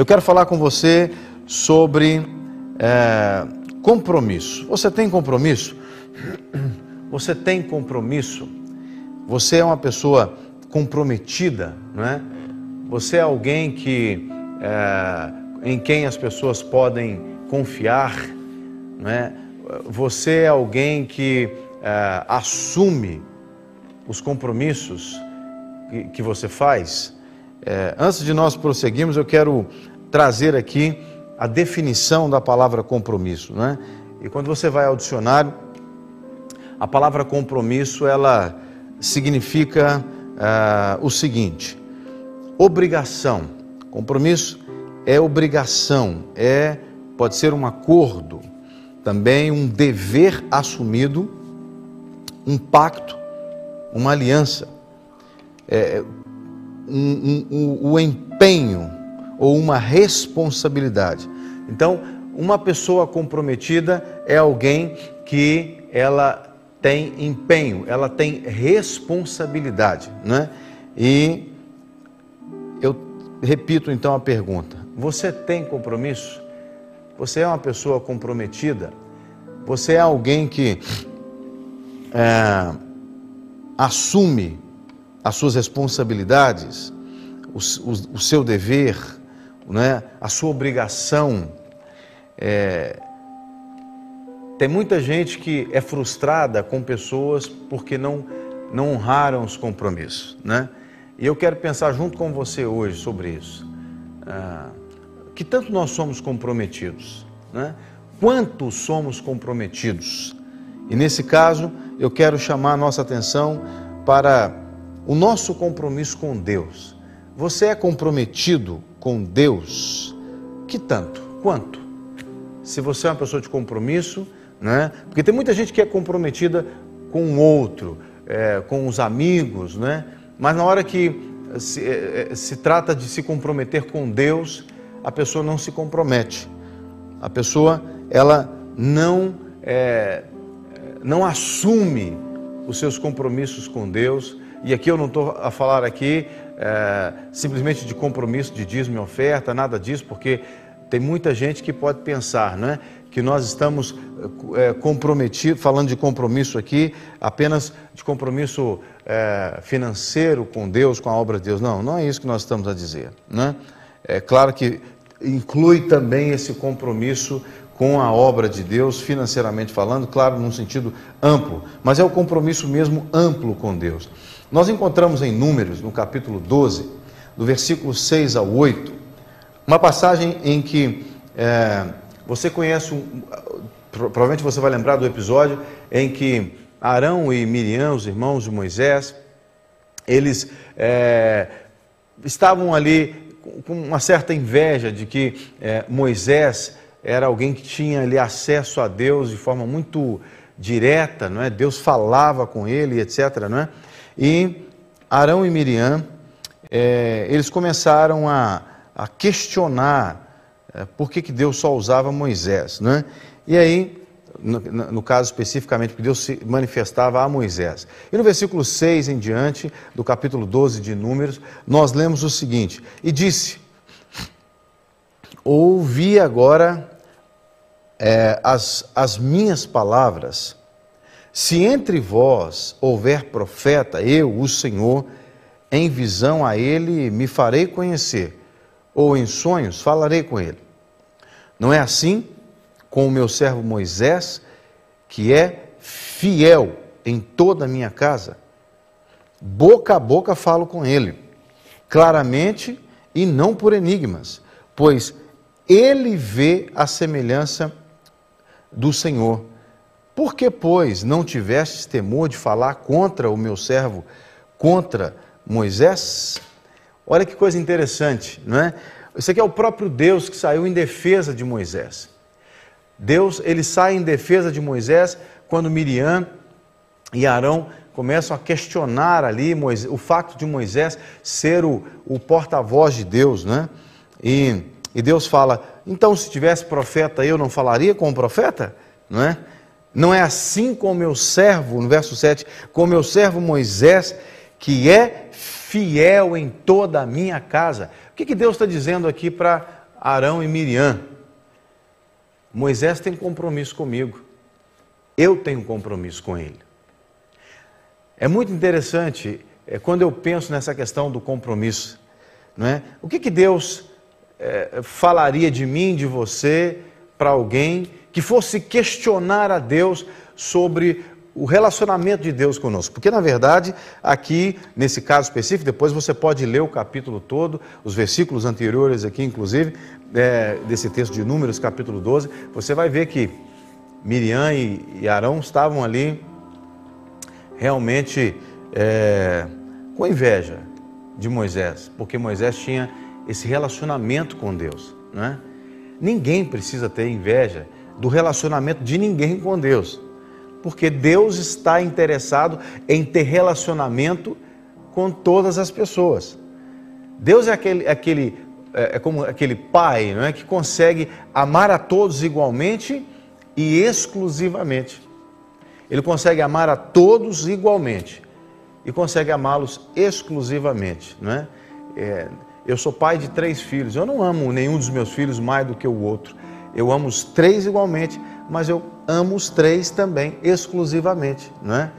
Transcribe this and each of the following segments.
Eu quero falar com você sobre é, compromisso. Você tem compromisso? Você tem compromisso? Você é uma pessoa comprometida, não é? Você é alguém que é, em quem as pessoas podem confiar, não é? Você é alguém que é, assume os compromissos que, que você faz. É, antes de nós prosseguirmos, eu quero trazer aqui a definição da palavra compromisso, não é? E quando você vai ao dicionário, a palavra compromisso ela significa uh, o seguinte: obrigação. Compromisso é obrigação, é pode ser um acordo, também um dever assumido, um pacto, uma aliança, é, um, um, um, o empenho ou uma responsabilidade. Então, uma pessoa comprometida é alguém que ela tem empenho, ela tem responsabilidade, né? E eu repito então a pergunta: você tem compromisso? Você é uma pessoa comprometida? Você é alguém que é, assume as suas responsabilidades, o, o, o seu dever, né? a sua obrigação? É, tem muita gente que é frustrada com pessoas porque não, não honraram os compromissos, né? E eu quero pensar junto com você hoje sobre isso. Ah, que tanto nós somos comprometidos, né? Quanto somos comprometidos? E nesse caso, eu quero chamar a nossa atenção para o nosso compromisso com Deus. Você é comprometido com Deus? Que tanto? Quanto? Se você é uma pessoa de compromisso, né? Porque tem muita gente que é comprometida com o outro, é, com os amigos, né? mas na hora que se, é, é, se trata de se comprometer com Deus, a pessoa não se compromete. A pessoa ela não é, não assume os seus compromissos com Deus. E aqui eu não estou a falar aqui é, simplesmente de compromisso de dízimo e oferta, nada disso, porque tem muita gente que pode pensar, não é? que nós estamos é, comprometidos, falando de compromisso aqui, apenas de compromisso é, financeiro com Deus, com a obra de Deus. Não, não é isso que nós estamos a dizer. Né? É claro que inclui também esse compromisso com a obra de Deus, financeiramente falando, claro, num sentido amplo, mas é o compromisso mesmo amplo com Deus. Nós encontramos em Números, no capítulo 12, do versículo 6 ao 8, uma passagem em que é, você conhece, provavelmente você vai lembrar do episódio em que Arão e Miriam, os irmãos de Moisés, eles é, estavam ali com uma certa inveja de que é, Moisés era alguém que tinha ali acesso a Deus de forma muito direta, não é? Deus falava com ele, etc, não é? E Arão e Miriam, é, eles começaram a, a questionar é, por que, que Deus só usava Moisés. Né? E aí, no, no, caso especificamente, porque Deus se manifestava a Moisés. E no versículo 6 em diante, do capítulo 12 de Números, nós lemos o seguinte: E disse: Ouvi agora é, as, as minhas palavras. Se entre vós houver profeta, eu, o Senhor, em visão a ele me farei conhecer ou em sonhos falarei com ele. Não é assim com o meu servo Moisés, que é fiel em toda a minha casa? Boca a boca falo com ele, claramente e não por enigmas, pois ele vê a semelhança do Senhor. Por que, pois, não tivestes temor de falar contra o meu servo, contra Moisés? Olha que coisa interessante, não é? Isso aqui é o próprio Deus que saiu em defesa de Moisés. Deus, ele sai em defesa de Moisés quando Miriam e Arão começam a questionar ali Moisés, o fato de Moisés ser o, o porta-voz de Deus, né? E, e Deus fala: então, se tivesse profeta, eu não falaria com o profeta? Não é? Não é assim com o meu servo, no verso 7, com o meu servo Moisés, que é fiel em toda a minha casa. O que, que Deus está dizendo aqui para Arão e Miriam. Moisés tem compromisso comigo. Eu tenho compromisso com ele. É muito interessante é, quando eu penso nessa questão do compromisso. Não é? O que, que Deus é, falaria de mim, de você, para alguém que fosse questionar a Deus sobre o relacionamento de Deus conosco. Porque, na verdade, aqui, nesse caso específico, depois você pode ler o capítulo todo, os versículos anteriores aqui, inclusive, é, desse texto de Números, capítulo 12, você vai ver que Miriam e, Arão estavam ali realmente é, com inveja de Moisés, porque Moisés tinha esse relacionamento com Deus. Não é? Ninguém precisa ter inveja do relacionamento de ninguém com Deus porque Deus está interessado em ter relacionamento com todas as pessoas. Deus é aquele, aquele é, é como aquele pai, não é, que consegue amar a todos igualmente e exclusivamente. Ele consegue amar a todos igualmente e consegue amá-los exclusivamente, não é? é? Eu sou pai de três filhos. Eu não amo nenhum dos meus filhos mais do que o outro. Eu amo os três igualmente, mas eu amo os três também, exclusivamente, não é?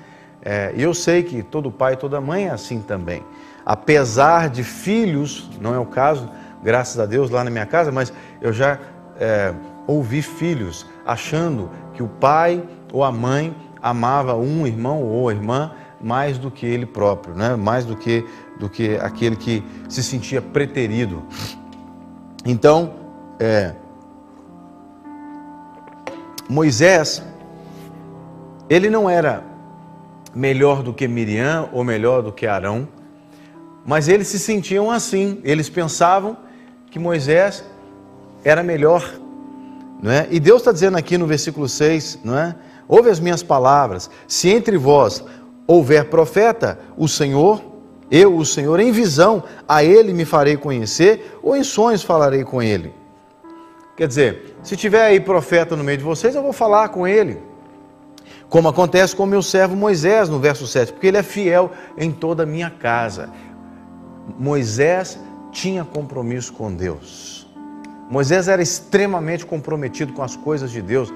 é? E eu sei que todo pai e toda mãe é assim também. Apesar de filhos, não é o caso, graças a Deus, lá na minha casa, mas eu já é, ouvi filhos achando que o pai ou a mãe amava um irmão ou irmã mais do que ele próprio, né? mais do que, do que aquele que se sentia preterido. Então, é, Moisés, ele não era melhor do que Miriam ou melhor do que Arão, mas eles se sentiam assim, eles pensavam que Moisés era melhor, não é? E Deus está dizendo aqui no versículo 6, não é? Ouve as minhas palavras, se entre vós houver profeta, o Senhor, eu, o Senhor, em visão, a ele me farei conhecer, ou em sonhos falarei com ele. Quer dizer, se tiver aí profeta no meio de vocês, eu vou falar com ele. Como acontece com o meu servo Moisés, no verso 7, porque ele é fiel em toda a minha casa. Moisés tinha compromisso com Deus. Moisés era extremamente comprometido com as coisas de Deus.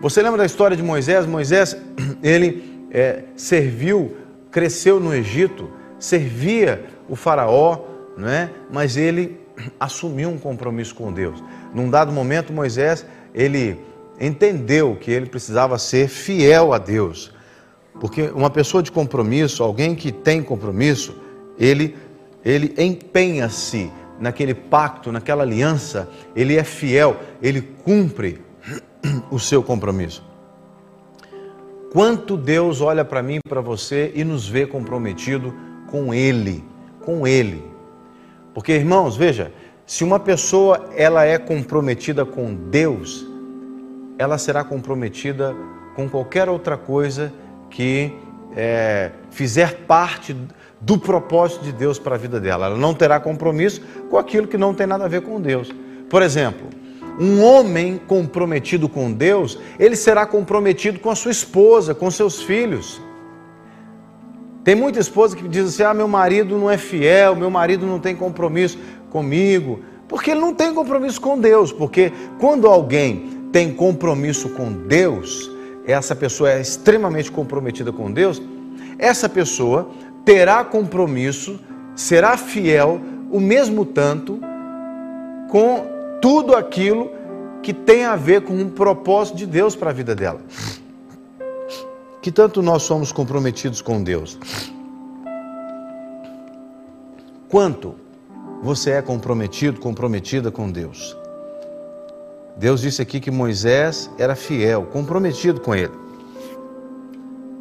Você lembra da história de Moisés? Moisés, ele é, serviu, cresceu no Egito, servia o faraó, não é? mas ele assumiu um compromisso com Deus. Num dado momento, Moisés, ele entendeu que ele precisava ser fiel a Deus. Porque uma pessoa de compromisso, alguém que tem compromisso, ele, ele empenha-se naquele pacto, naquela aliança, ele é fiel, ele cumpre o seu compromisso. Quanto Deus olha para mim para você e nos vê comprometido com Ele, com Ele. Porque, irmãos, veja, se uma pessoa ela é comprometida com Deus, ela será comprometida com qualquer outra coisa que é, fizer parte do propósito de Deus para a vida dela. Ela não terá compromisso com aquilo que não tem nada a ver com Deus. Por exemplo, um homem comprometido com Deus, ele será comprometido com a sua esposa, com seus filhos. Tem muita esposa que diz assim: ah, meu marido não é fiel, meu marido não tem compromisso comigo, porque ele não tem compromisso com Deus. Porque quando alguém tem compromisso com Deus, essa pessoa é extremamente comprometida com Deus, essa pessoa terá compromisso, será fiel o mesmo tanto com tudo aquilo que tem a ver com um propósito de Deus para a vida dela que tanto nós somos comprometidos com Deus. Quanto você é comprometido, comprometida com Deus? Deus disse aqui que Moisés era fiel, comprometido com ele.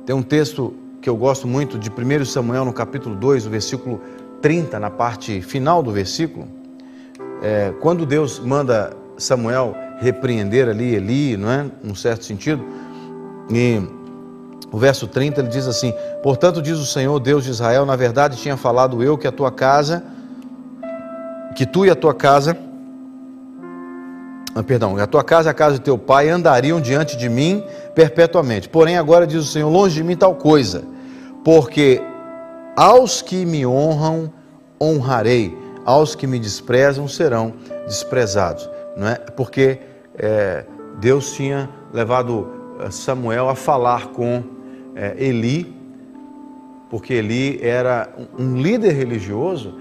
Tem um texto que eu gosto muito de 1 Samuel, no capítulo 2, o versículo 30, na parte final do versículo. É, quando Deus manda Samuel repreender ali Eli, não é? Num certo sentido, e o verso 30 ele diz assim: Portanto, diz o Senhor, Deus de Israel, na verdade tinha falado eu que a tua casa, que tu e a tua casa, ah, perdão, a tua casa e a casa de teu pai andariam diante de mim perpetuamente. Porém, agora diz o Senhor, longe de mim tal coisa, porque aos que me honram, honrarei, aos que me desprezam serão desprezados, não é? Porque é, Deus tinha levado eh, Samuel a falar com é, Eli, porque Eli era um líder religioso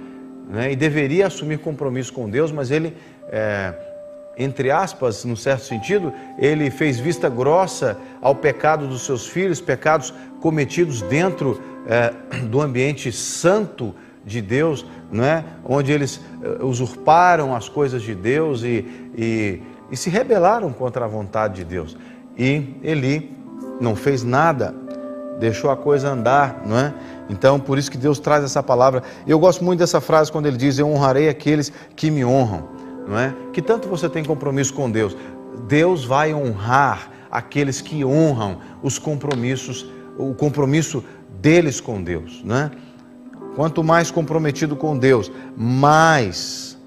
né, e deveria assumir compromisso com Deus, mas ele, é, entre aspas, num certo sentido, ele fez vista grossa ao pecado dos seus filhos, pecados cometidos dentro é, do ambiente santo de Deus, né, onde eles usurparam as coisas de Deus e, e, e se rebelaram contra a vontade de Deus. E Eli não fez nada, deixou a coisa andar, não é? Então, por isso que Deus traz essa palavra. Eu gosto muito dessa frase quando ele diz: Eu honrarei aqueles que me honram, não é? Que tanto você tem compromisso com Deus, Deus vai honrar aqueles que honram os compromissos, o compromisso deles com Deus, não é? Quanto mais comprometido com Deus, mais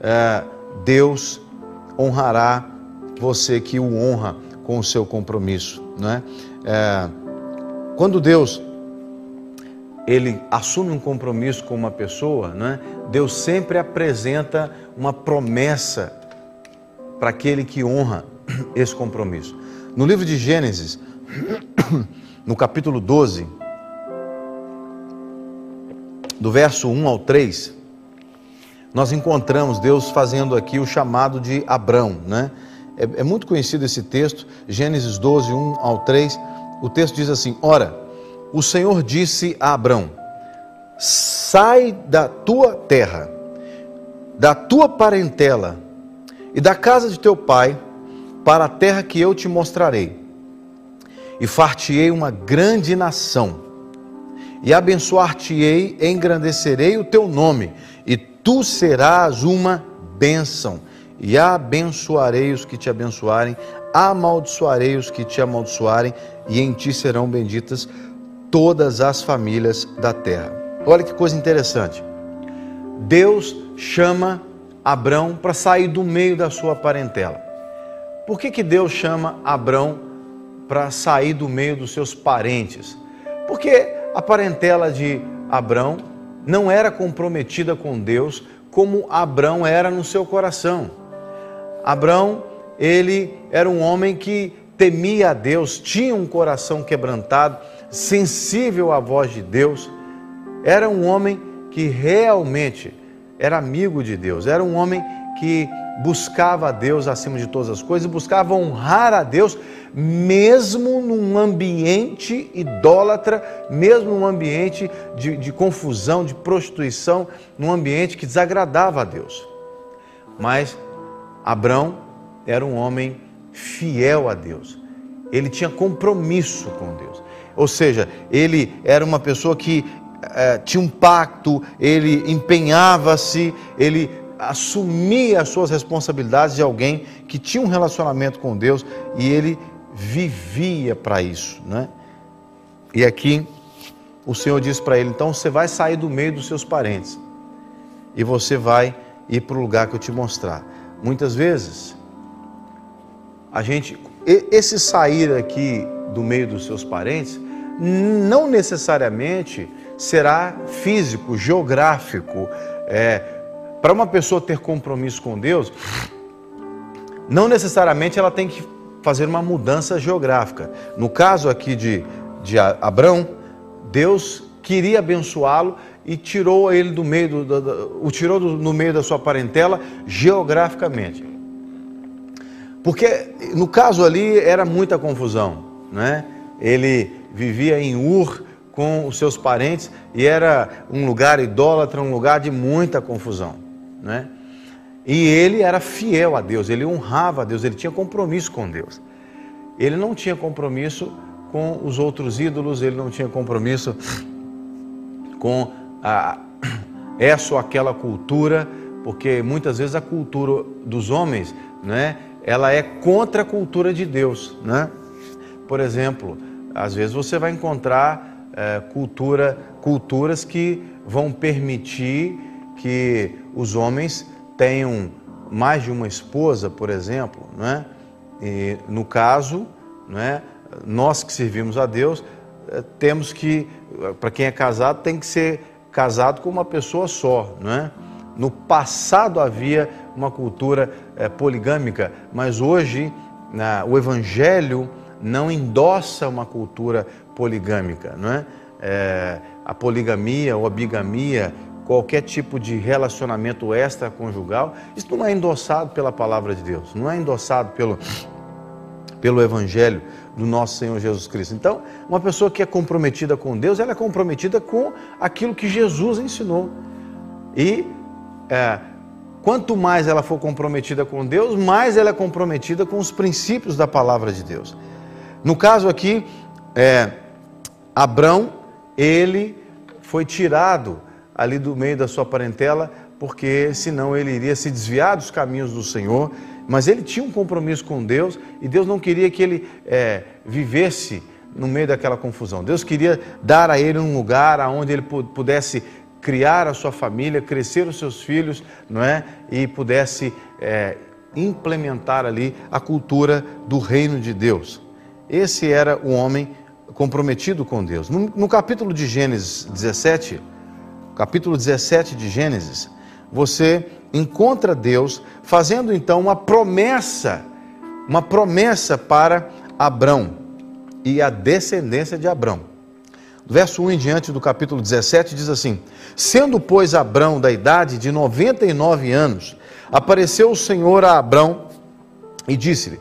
é, Deus honrará você que o honra com o seu compromisso, não é? Quando Deus ele assume um compromisso com uma pessoa, né? Deus sempre apresenta uma promessa para aquele que honra esse compromisso. No livro de Gênesis, no capítulo 12, do verso 1 ao 3, nós encontramos Deus fazendo aqui o chamado de Abrão, né? É, é muito conhecido esse texto, Gênesis 12, 1 ao 3 o texto diz assim: Ora, o Senhor disse a Abrão: Sai da tua terra, da tua parentela e da casa de teu pai, para a terra que eu te mostrarei. E far-te-ei uma grande nação, e abençoar-te-ei, engrandecerei o teu nome, e tu serás uma bênção, e abençoarei os que te abençoarem, amaldiçoarei os que te amaldiçoarem, e em ti serão benditas todas as famílias da terra. Olha que coisa interessante. Deus chama Abrão para sair do meio da sua parentela. Por que, que Deus chama Abrão para sair do meio dos seus parentes? Porque a parentela de Abrão não era comprometida com Deus como Abrão era no seu coração. Abrão ele era um homem que temia a Deus, tinha um coração quebrantado, sensível à voz de Deus. Era um homem que realmente era amigo de Deus, era um homem que buscava a Deus acima de todas as coisas, buscava honrar a Deus, mesmo num ambiente idólatra, mesmo num ambiente de, de confusão, de prostituição, num ambiente que desagradava a Deus. Mas Abrão era um homem fiel a Deus. Ele tinha compromisso com Deus. Ou seja, ele era uma pessoa que eh, tinha um pacto, ele empenhava-se, ele assumia as suas responsabilidades de alguém que tinha um relacionamento com Deus e ele vivia para isso, né? E aqui o Senhor diz para ele: então você vai sair do meio dos seus parentes e você vai ir para o lugar que eu te mostrar. Muitas vezes a gente, esse sair aqui do meio dos seus parentes, não necessariamente será físico, geográfico. É, Para uma pessoa ter compromisso com Deus, não necessariamente ela tem que fazer uma mudança geográfica. No caso aqui de, de Abrão, Deus queria abençoá-lo e tirou ele do meio do, do, do o tirou do, no meio da sua parentela geograficamente. Porque no caso ali era muita confusão, né? Ele vivia em Ur com os seus parentes e era um lugar idólatra, um lugar de muita confusão, né? E ele era fiel a Deus, ele honrava a Deus, ele tinha compromisso com Deus. Ele não tinha compromisso com os outros ídolos, ele não tinha compromisso com a, essa ou aquela cultura, porque muitas vezes a cultura dos homens, né, ela é contra a cultura de Deus, né? Por exemplo, às vezes você vai encontrar é, cultura, culturas que vão permitir que os homens tenham mais de uma esposa, por exemplo, né? E no caso, né? Nós que servimos a Deus é, temos que, para quem é casado, tem que ser casado com uma pessoa só, não é? No passado havia uma cultura é, poligâmica, mas hoje na, o Evangelho não endossa uma cultura poligâmica, não é? é? A poligamia ou a bigamia, qualquer tipo de relacionamento extraconjugal, isso não é endossado pela palavra de Deus, não é endossado pelo, pelo Evangelho do nosso Senhor Jesus Cristo. Então, uma pessoa que é comprometida com Deus, ela é comprometida com aquilo que Jesus ensinou. E é, quanto mais ela for comprometida com Deus, mais ela é comprometida com os princípios da palavra de Deus. No caso aqui, é, Abrão, ele foi tirado ali do meio da sua parentela, porque senão ele iria se desviar dos caminhos do Senhor. Mas ele tinha um compromisso com Deus e Deus não queria que ele é, vivesse no meio daquela confusão. Deus queria dar a ele um lugar onde ele pudesse criar a sua família, crescer os seus filhos, não é? E pudesse é, implementar ali a cultura do reino de Deus. Esse era o homem comprometido com Deus. No, no capítulo de Gênesis 17, capítulo 17 de Gênesis, você encontra Deus fazendo então uma promessa, uma promessa para Abrão e a descendência de Abrão. Verso 1 em diante do capítulo 17 diz assim: Sendo, pois, Abrão da idade de 99 anos, apareceu o Senhor a Abrão e disse-lhe: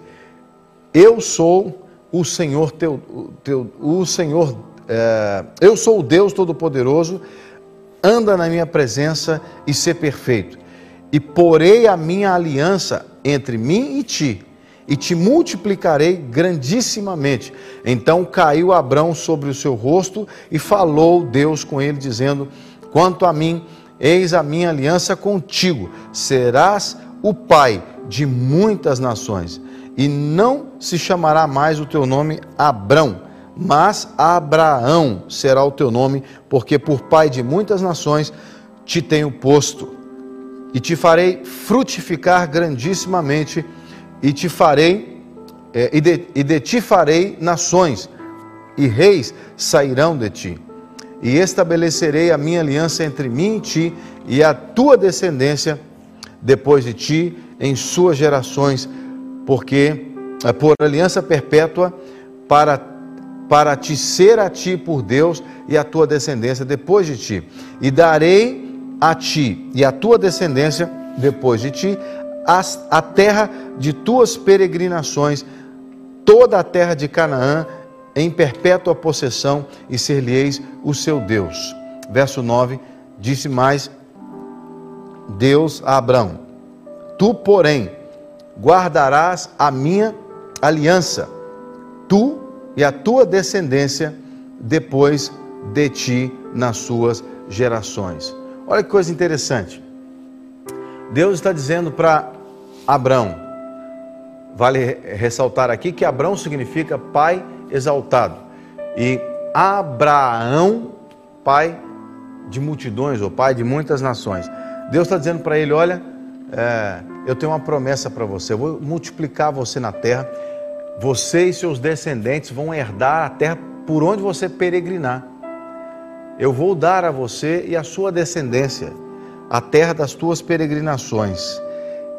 Eu sou o Senhor teu, teu o Senhor, é, eu sou o Deus Todo-Poderoso, anda na minha presença e ser perfeito. E porei a minha aliança entre mim e ti e te multiplicarei grandissimamente. Então caiu Abrão sobre o seu rosto e falou Deus com ele, dizendo: Quanto a mim, eis a minha aliança contigo, serás o pai de muitas nações, e não se chamará mais o teu nome Abrão, mas Abraão será o teu nome, porque por pai de muitas nações te tenho posto, e te farei frutificar grandissimamente e te farei, é, e, de, e de ti farei nações, e reis sairão de ti. E estabelecerei a minha aliança entre mim e ti, e a tua descendência depois de ti, em suas gerações, porque é por aliança perpétua para para te ser a ti por Deus e a tua descendência depois de ti. E darei a ti e a tua descendência depois de ti a terra de tuas peregrinações, toda a terra de Canaã, em perpétua possessão, e ser-lhe-eis o seu Deus. Verso 9: Disse mais Deus a Abraão: Tu, porém, guardarás a minha aliança, tu e a tua descendência depois de ti nas suas gerações. Olha que coisa interessante. Deus está dizendo para Abrão, vale ressaltar aqui que Abrão significa pai exaltado e Abraão, pai de multidões ou pai de muitas nações. Deus está dizendo para ele: Olha, é, eu tenho uma promessa para você, eu vou multiplicar você na terra, você e seus descendentes vão herdar a terra por onde você peregrinar. Eu vou dar a você e a sua descendência a terra das tuas peregrinações.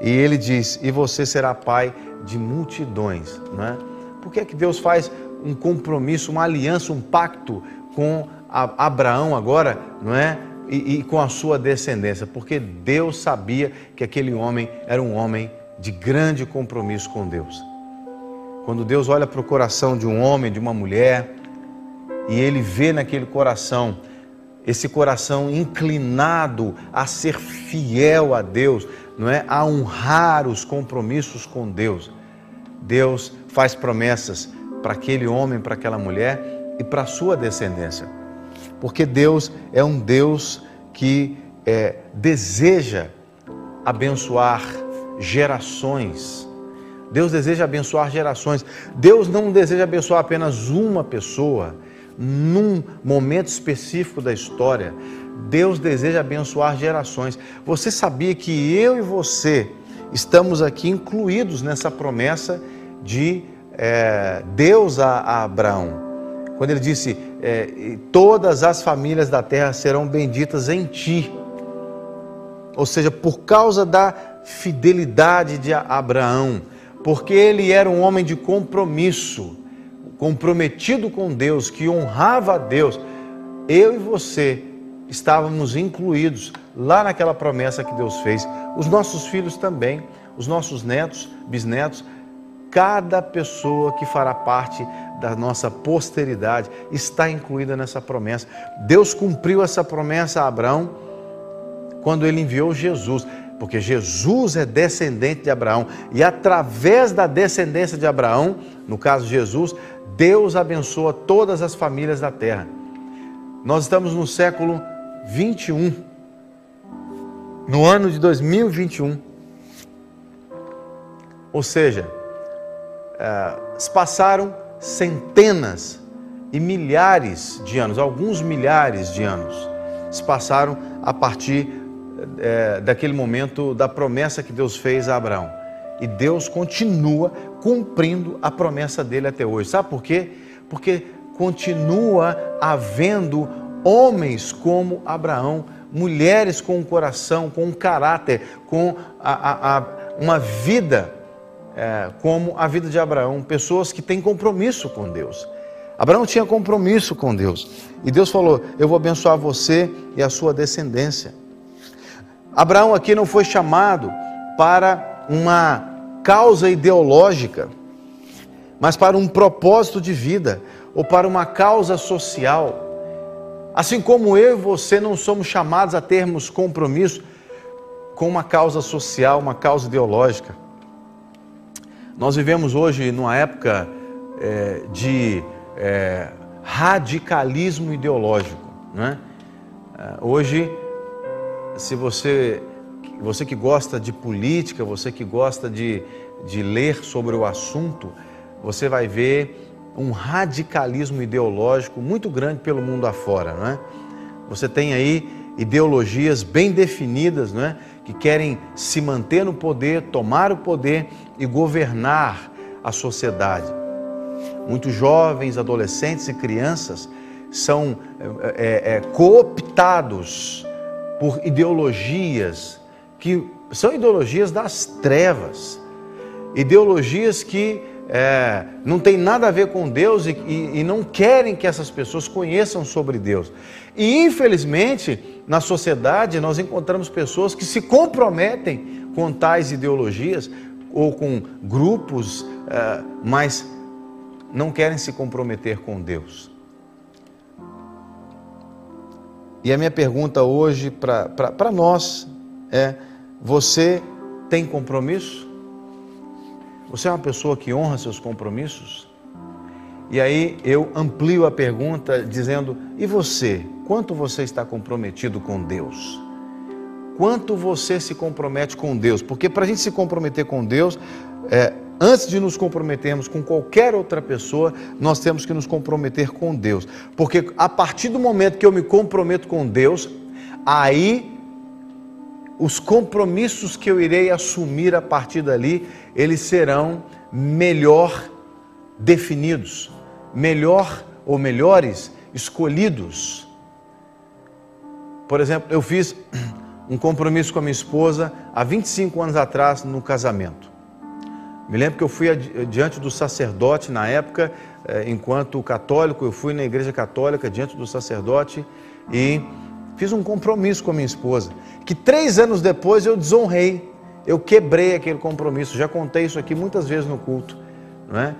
E ele diz: E você será pai de multidões. Não é? Por que, é que Deus faz um compromisso, uma aliança, um pacto com Abraão agora, não é? E, e, com a sua descendência, porque Deus sabia que aquele homem era um homem de grande compromisso com Deus. Quando Deus olha para o coração de um homem, de uma mulher, e ele vê naquele coração esse coração inclinado a ser fiel a Deus, não é? A honrar os compromissos com Deus. Deus faz promessas para aquele homem, para aquela mulher e para a sua descendência. Porque Deus é um Deus que é, deseja abençoar gerações. Deus deseja abençoar gerações. Deus não deseja abençoar apenas uma pessoa num momento específico da história, Deus deseja abençoar gerações. Você sabia que eu e você estamos aqui incluídos nessa promessa de é, Deus a, a, Abraão? Quando ele disse: é, Todas as famílias da terra serão benditas em ti. ou seja, por causa da fidelidade de Abraão, porque ele era um homem de compromisso, comprometido com Deus, que honrava a Deus, eu e você estávamos incluídos lá naquela promessa que Deus fez. Os nossos filhos também, os nossos netos, bisnetos, cada pessoa que fará parte da nossa posteridade está incluída nessa promessa. Deus cumpriu essa promessa a Abraão quando ele enviou Jesus, porque Jesus é descendente de Abraão e através da descendência de Abraão, no caso Jesus, Deus abençoa todas as famílias da terra. Nós estamos no século 21, no ano de 2021. Ou seja, é, se passaram centenas e milhares de anos, alguns milhares de anos, se passaram a partir é, daquele momento da promessa que Deus fez a Abraão. E Deus continua cumprindo a promessa dele até hoje. Sabe por quê? Porque continua havendo homens como Abraão, mulheres com um coração, com um caráter, com a, a, a, uma vida é, como a vida de Abraão, pessoas que têm compromisso com Deus. Abraão tinha compromisso com Deus e Deus falou: Eu vou abençoar você e a sua descendência. Abraão aqui não foi chamado para uma causa ideológica, mas para um propósito de vida ou para uma causa social. Assim como eu e você não somos chamados a termos compromisso com uma causa social, uma causa ideológica. Nós vivemos hoje numa época é, de é, radicalismo ideológico. Né? Hoje, se você, você que gosta de política, você que gosta de, de ler sobre o assunto, você vai ver um radicalismo ideológico muito grande pelo mundo afora. Não é? Você tem aí ideologias bem definidas, não é? que querem se manter no poder, tomar o poder e governar a sociedade. Muitos jovens, adolescentes e crianças são é, é, cooptados por ideologias que são ideologias das trevas, ideologias que é, não tem nada a ver com Deus e, e, e não querem que essas pessoas conheçam sobre Deus. E infelizmente, na sociedade, nós encontramos pessoas que se comprometem com tais ideologias ou com grupos, é, mas não querem se comprometer com Deus. E a minha pergunta hoje para nós é: você tem compromisso? Você é uma pessoa que honra seus compromissos? E aí eu amplio a pergunta dizendo: e você? Quanto você está comprometido com Deus? Quanto você se compromete com Deus? Porque para a gente se comprometer com Deus, é, antes de nos comprometermos com qualquer outra pessoa, nós temos que nos comprometer com Deus. Porque a partir do momento que eu me comprometo com Deus, aí os compromissos que eu irei assumir a partir dali, eles serão melhor definidos, melhor ou melhores escolhidos. Por exemplo, eu fiz um compromisso com a minha esposa há 25 anos atrás no casamento. Me lembro que eu fui diante do sacerdote na época, eh, enquanto católico, eu fui na igreja católica diante do sacerdote e fiz um compromisso com a minha esposa, que três anos depois eu desonrei, eu quebrei aquele compromisso. Já contei isso aqui muitas vezes no culto, não é?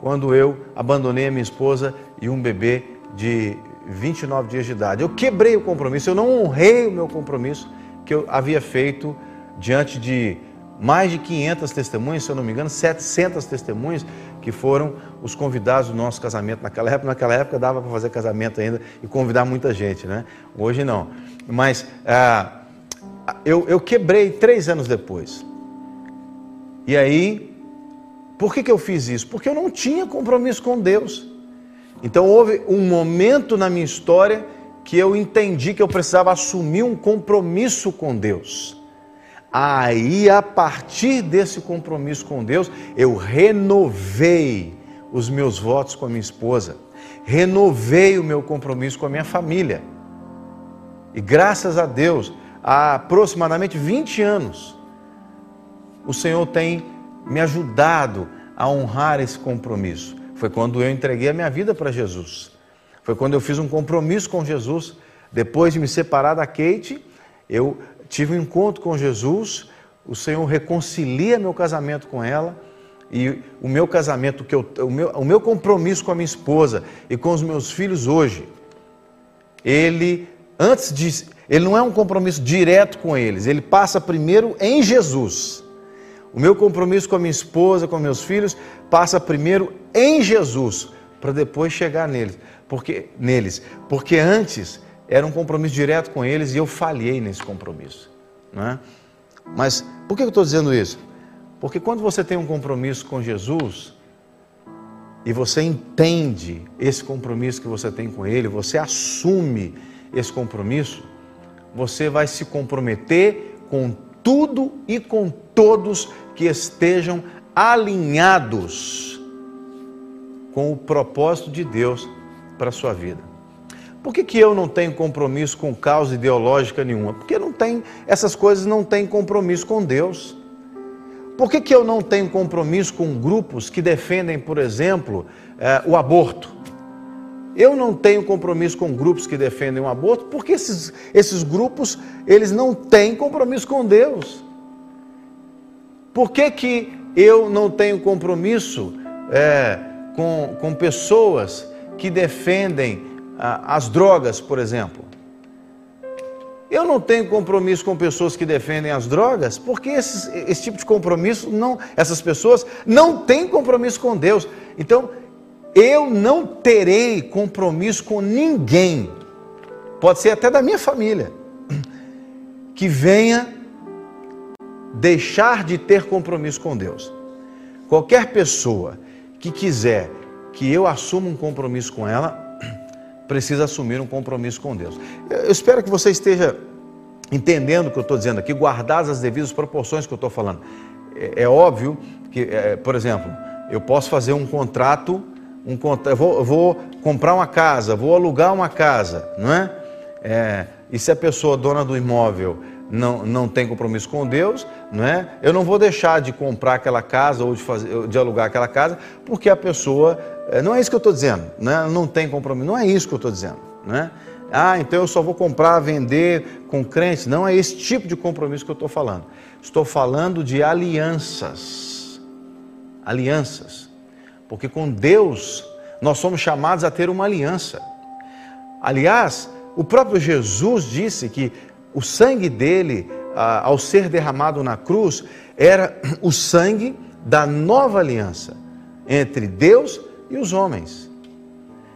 Quando eu abandonei a minha esposa e um bebê de 29 dias de idade. Eu quebrei o compromisso, eu não honrei o meu compromisso que eu havia feito diante de mais de 500 testemunhas, se eu não me engano, 700 testemunhas que foram os convidados do nosso casamento naquela época. Naquela época dava para fazer casamento ainda e convidar muita gente, né? Hoje não. Mas ah, eu, eu quebrei três anos depois. E aí, por que, que eu fiz isso? Porque eu não tinha compromisso com Deus. Então houve um momento na minha história que eu entendi que eu precisava assumir um compromisso com Deus. Aí, a partir desse compromisso com Deus, eu renovei os meus votos com a minha esposa, renovei o meu compromisso com a minha família. E graças a Deus, há aproximadamente 20 anos, o Senhor tem me ajudado a honrar esse compromisso. Foi quando eu entreguei a minha vida para Jesus. Foi quando eu fiz um compromisso com Jesus. Depois de me separar da Kate, eu tive um encontro com Jesus. O Senhor reconcilia meu casamento com ela. E o meu casamento, que eu, o, meu, o meu compromisso com a minha esposa e com os meus filhos hoje, ele, antes de. Ele não é um compromisso direto com eles, ele passa primeiro em Jesus. O meu compromisso com a minha esposa, com meus filhos, passa primeiro em Jesus, para depois chegar neles. Porque, neles. Porque antes era um compromisso direto com eles e eu falhei nesse compromisso. Não é? Mas por que eu estou dizendo isso? Porque quando você tem um compromisso com Jesus e você entende esse compromisso que você tem com Ele, você assume esse compromisso, você vai se comprometer com tudo e com todos que estejam alinhados com o propósito de Deus para a sua vida. Por que, que eu não tenho compromisso com causa ideológica nenhuma? Porque não tem, essas coisas não têm compromisso com Deus. Por que, que eu não tenho compromisso com grupos que defendem, por exemplo, eh, o aborto? Eu não tenho compromisso com grupos que defendem o aborto, porque esses, esses grupos, eles não têm compromisso com Deus. Por que, que eu não tenho compromisso é, com, com pessoas que defendem as drogas, por exemplo? Eu não tenho compromisso com pessoas que defendem as drogas, porque esses, esse tipo de compromisso, não, essas pessoas não têm compromisso com Deus. Então, eu não terei compromisso com ninguém, pode ser até da minha família, que venha deixar de ter compromisso com Deus. Qualquer pessoa que quiser que eu assuma um compromisso com ela, precisa assumir um compromisso com Deus. Eu espero que você esteja entendendo o que eu estou dizendo aqui, guardadas as devidas proporções que eu estou falando. É, é óbvio que, é, por exemplo, eu posso fazer um contrato, um eu vou, vou, comprar uma casa, vou alugar uma casa, não é? é? E se a pessoa dona do imóvel não, não tem compromisso com Deus, não é? Eu não vou deixar de comprar aquela casa ou de, fazer, de alugar aquela casa, porque a pessoa. É, não é isso que eu estou dizendo, né? não tem compromisso, não é isso que eu estou dizendo. Né? Ah, então eu só vou comprar, vender com crentes. Não é esse tipo de compromisso que eu estou falando. Estou falando de alianças. Alianças. Porque com Deus nós somos chamados a ter uma aliança. Aliás, o próprio Jesus disse que o sangue dele, ao ser derramado na cruz, era o sangue da nova aliança entre Deus e os homens.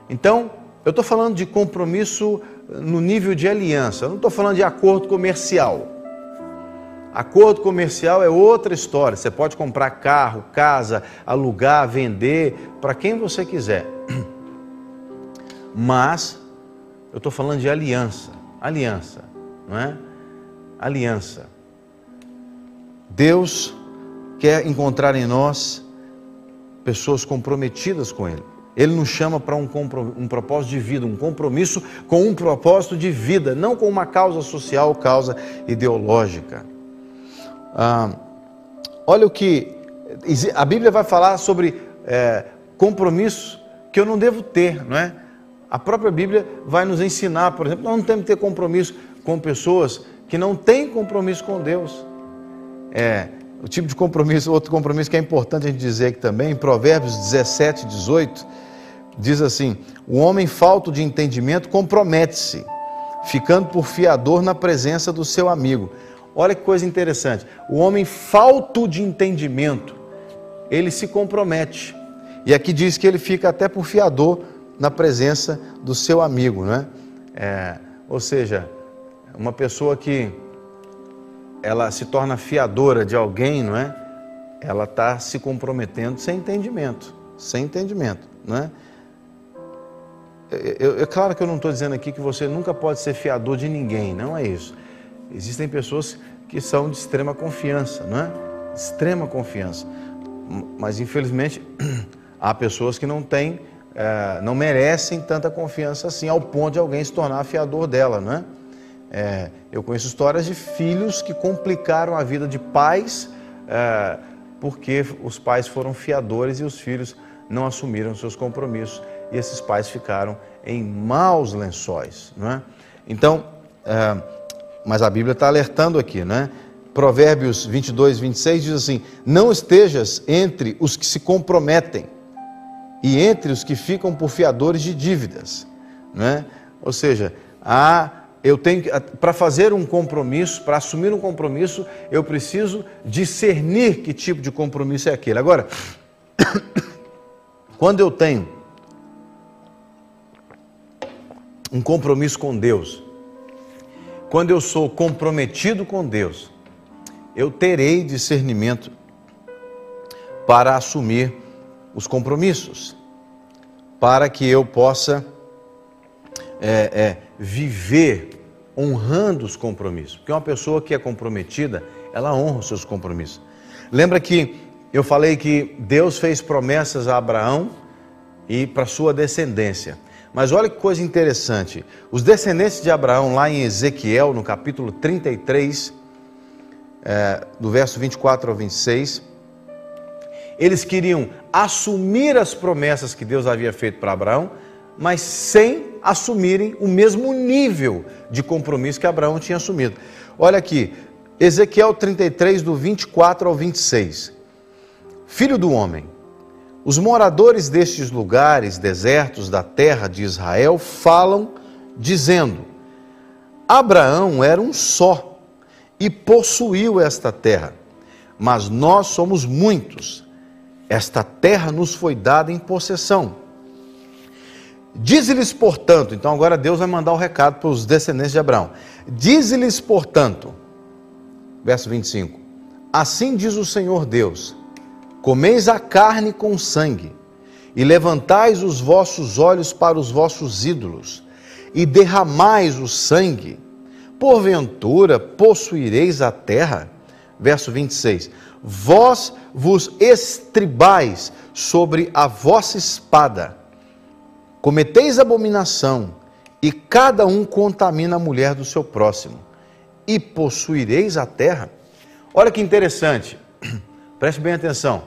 Então, eu estou falando de compromisso no nível de aliança, eu não estou falando de acordo comercial. Acordo comercial é outra história. Você pode comprar carro, casa, alugar, vender, para quem você quiser. Mas eu estou falando de aliança. Aliança não é? Aliança. Deus quer encontrar em nós pessoas comprometidas com Ele. Ele nos chama para um, um, propósito de vida, um compromisso com um propósito de vida, não com uma causa social causa ideológica. Ah, olha o que a Bíblia vai falar sobre é, compromisso que eu não devo ter, não é? A própria Bíblia vai nos ensinar, por exemplo, nós não temos que ter compromisso com pessoas que não têm compromisso com Deus. É, o tipo de compromisso, outro compromisso que é importante a gente dizer aqui também, em Provérbios 17, 18, diz assim: O homem falto de entendimento compromete-se, ficando por fiador na presença do seu amigo. Olha que coisa interessante. O homem falto de entendimento, ele se compromete. E aqui diz que ele fica até por fiador na presença do seu amigo, né? É, ou seja, uma pessoa que ela se torna fiadora de alguém, não é? Ela está se comprometendo sem entendimento, sem entendimento, não é? É, é claro que eu não estou dizendo aqui que você nunca pode ser fiador de ninguém, não é isso. Existem pessoas que são de extrema confiança, não é? Extrema confiança. Mas infelizmente há pessoas que não têm, é, não merecem tanta confiança assim, ao ponto de alguém se tornar fiador dela, não é? É, eu conheço histórias de filhos que complicaram a vida de pais é, porque os pais foram fiadores e os filhos não assumiram seus compromissos e esses pais ficaram em maus lençóis, não é? Então, é, mas a Bíblia está alertando aqui, né? Provérbios 22, 26 diz assim: Não estejas entre os que se comprometem e entre os que ficam por fiadores de dívidas, né? Ou seja, a eu tenho para fazer um compromisso, para assumir um compromisso, eu preciso discernir que tipo de compromisso é aquele. Agora, quando eu tenho um compromisso com Deus, quando eu sou comprometido com Deus, eu terei discernimento para assumir os compromissos, para que eu possa é, é, viver honrando os compromissos. Porque uma pessoa que é comprometida, ela honra os seus compromissos. Lembra que eu falei que Deus fez promessas a Abraão e para sua descendência. Mas olha que coisa interessante. Os descendentes de Abraão, lá em Ezequiel, no capítulo 33, é, do verso 24 ao 26, eles queriam assumir as promessas que Deus havia feito para Abraão, mas sem assumirem o mesmo nível de compromisso que Abraão tinha assumido. Olha aqui, Ezequiel 33, do 24 ao 26. Filho do homem, os moradores destes lugares desertos da terra de Israel falam, dizendo: Abraão era um só e possuiu esta terra, mas nós somos muitos. Esta terra nos foi dada em possessão Diz-lhes, portanto, então agora Deus vai mandar o um recado para os descendentes de Abraão. Diz-lhes, portanto, verso 25: Assim diz o Senhor Deus: Comeis a carne com sangue, e levantais os vossos olhos para os vossos ídolos, e derramais o sangue, porventura possuireis a terra? Verso 26: Vós vos estribais sobre a vossa espada Cometeis abominação, e cada um contamina a mulher do seu próximo, e possuireis a terra. Olha que interessante, preste bem atenção.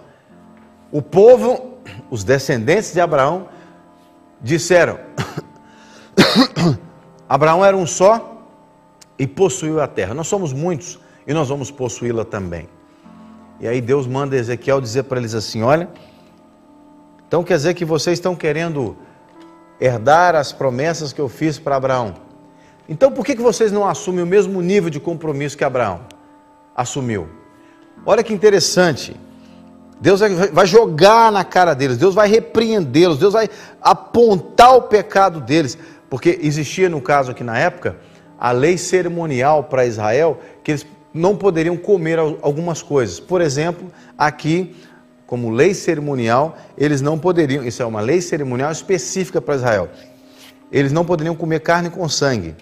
O povo, os descendentes de Abraão, disseram: Abraão era um só e possuiu a terra. Nós somos muitos e nós vamos possuí-la também. E aí Deus manda Ezequiel dizer para eles assim: Olha, então quer dizer que vocês estão querendo herdar as promessas que eu fiz para Abraão. Então por que, que vocês não assumem o mesmo nível de compromisso que Abraão assumiu? Olha que interessante. Deus vai jogar na cara deles, Deus vai repreendê-los, Deus vai apontar o pecado deles, porque existia no caso aqui na época a lei cerimonial para Israel que eles não poderiam comer algumas coisas. Por exemplo, aqui como lei cerimonial, eles não poderiam, isso é uma lei cerimonial específica para Israel, eles não poderiam comer carne com sangue.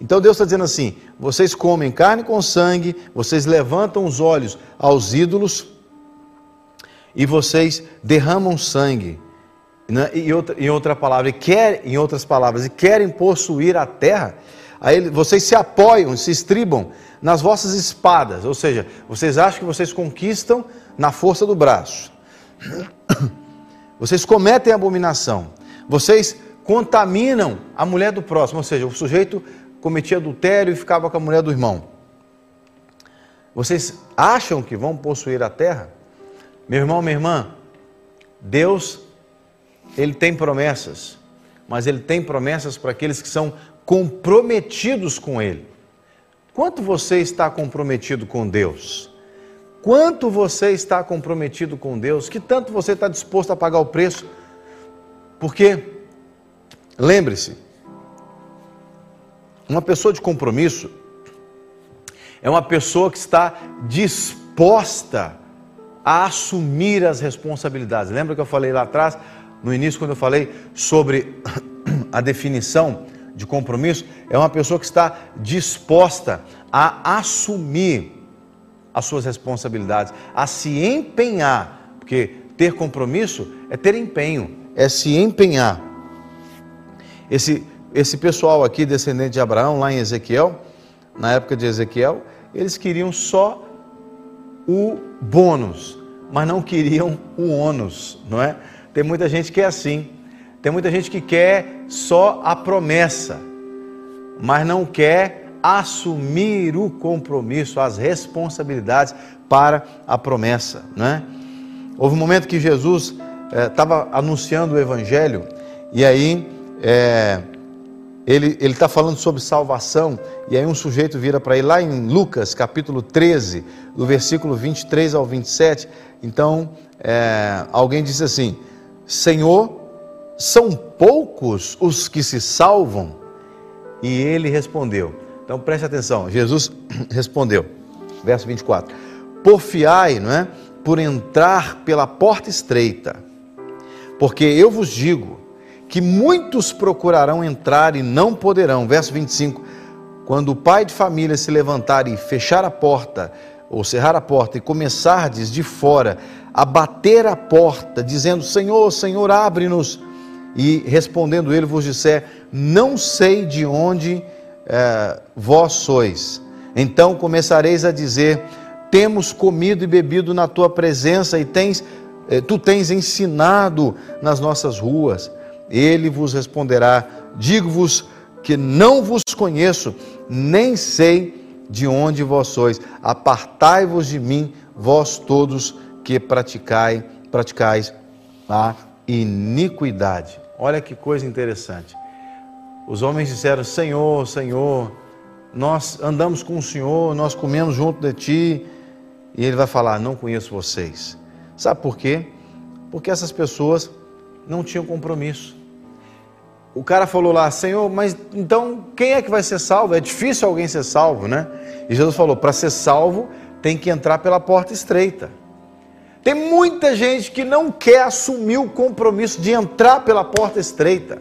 Então Deus está dizendo assim: vocês comem carne com sangue, vocês levantam os olhos aos ídolos e vocês derramam sangue. Né? E outra, em outra palavra, e quer, em outras palavras, e querem possuir a terra, aí vocês se apoiam, se estribam nas vossas espadas, ou seja, vocês acham que vocês conquistam na força do braço. Vocês cometem abominação. Vocês contaminam a mulher do próximo, ou seja, o sujeito cometia adultério e ficava com a mulher do irmão. Vocês acham que vão possuir a terra? Meu irmão, minha irmã, Deus, Ele tem promessas, mas Ele tem promessas para aqueles que são comprometidos com Ele. Quanto você está comprometido com Deus? Quanto você está comprometido com Deus? Que tanto você está disposto a pagar o preço? Porque, lembre-se, uma pessoa de compromisso é uma pessoa que está disposta a assumir as responsabilidades. Lembra que eu falei lá atrás, no início, quando eu falei sobre a definição de compromisso? É uma pessoa que está disposta a assumir as suas responsabilidades, a se empenhar, porque ter compromisso é ter empenho, é se empenhar. Esse esse pessoal aqui, descendente de Abraão, lá em Ezequiel, na época de Ezequiel, eles queriam só o bônus, mas não queriam o ônus, não é? Tem muita gente que é assim. Tem muita gente que quer só a promessa, mas não quer assumir o compromisso, as responsabilidades para a promessa, não é? Houve um momento que Jesus estava é, anunciando o Evangelho e aí é, ele está falando sobre salvação e aí um sujeito vira para ele lá em Lucas capítulo 13, do versículo 23 ao 27. Então é, alguém disse assim: Senhor, são poucos os que se salvam? E ele respondeu. Então preste atenção, Jesus respondeu, verso 24: Porfiai, não é? Por entrar pela porta estreita, porque eu vos digo que muitos procurarão entrar e não poderão. Verso 25: Quando o pai de família se levantar e fechar a porta, ou cerrar a porta, e começardes de fora a bater a porta, dizendo: Senhor, Senhor, abre-nos. E respondendo ele vos disser: Não sei de onde é, vós sois. Então começareis a dizer: Temos comido e bebido na tua presença, e tens, é, tu tens ensinado nas nossas ruas. Ele vos responderá: Digo-vos que não vos conheço, nem sei de onde vós sois. Apartai-vos de mim, vós todos que praticai, praticais a iniquidade. Olha que coisa interessante. Os homens disseram: Senhor, Senhor, nós andamos com o Senhor, nós comemos junto de ti. E ele vai falar: Não conheço vocês. Sabe por quê? Porque essas pessoas não tinham compromisso. O cara falou lá, Senhor, mas então quem é que vai ser salvo? É difícil alguém ser salvo, né? E Jesus falou: para ser salvo tem que entrar pela porta estreita. Tem muita gente que não quer assumir o compromisso de entrar pela porta estreita.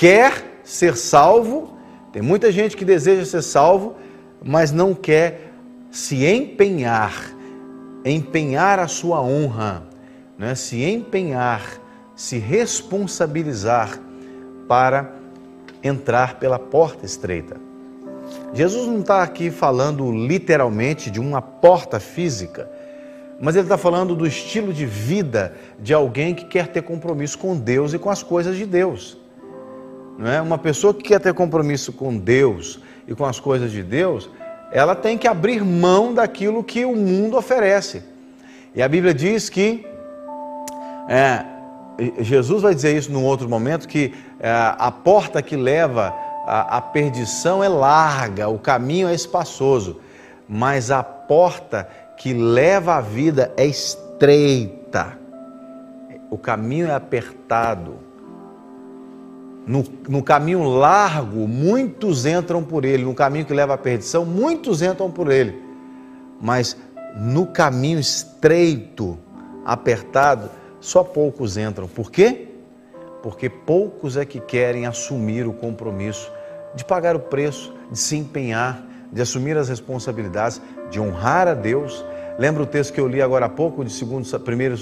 Quer ser salvo, tem muita gente que deseja ser salvo, mas não quer se empenhar, empenhar a sua honra, né? se empenhar, se responsabilizar para entrar pela porta estreita. Jesus não está aqui falando literalmente de uma porta física mas ele está falando do estilo de vida de alguém que quer ter compromisso com Deus e com as coisas de Deus. Não é? Uma pessoa que quer ter compromisso com Deus e com as coisas de Deus, ela tem que abrir mão daquilo que o mundo oferece. E a Bíblia diz que é, Jesus vai dizer isso num outro momento que é, a porta que leva à perdição é larga, o caminho é espaçoso, mas a porta que leva à vida é estreita, o caminho é apertado. No, no, caminho largo, muitos entram por ele. No caminho que leva à perdição, muitos entram por ele. Mas no caminho estreito, apertado, só poucos entram. Por quê? Porque poucos é que querem assumir o compromisso de pagar o preço, de se empenhar, de assumir as responsabilidades, de honrar a Deus. Lembra o texto que eu li agora há pouco, de segundo, Samuel.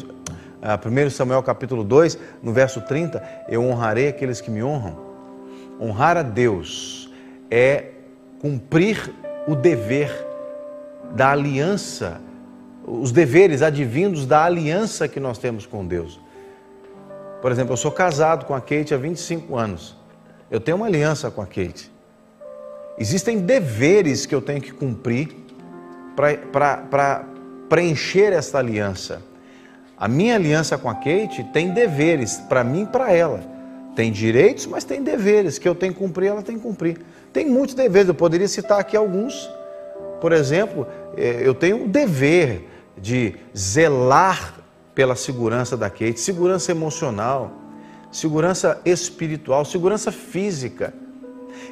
Ah, 1 Samuel capítulo 2, no verso 30, eu honrarei aqueles que me honram. Honrar a Deus é cumprir o dever da aliança, os deveres advindos da aliança que nós temos com Deus. Por exemplo, eu sou casado com a Kate há 25 anos. Eu tenho uma aliança com a Kate. Existem deveres que eu tenho que cumprir para preencher essa aliança. A minha aliança com a Kate tem deveres para mim e para ela. Tem direitos, mas tem deveres que eu tenho que cumprir, ela tem que cumprir. Tem muitos deveres, eu poderia citar aqui alguns. Por exemplo, é, eu tenho o dever de zelar pela segurança da Kate, segurança emocional, segurança espiritual, segurança física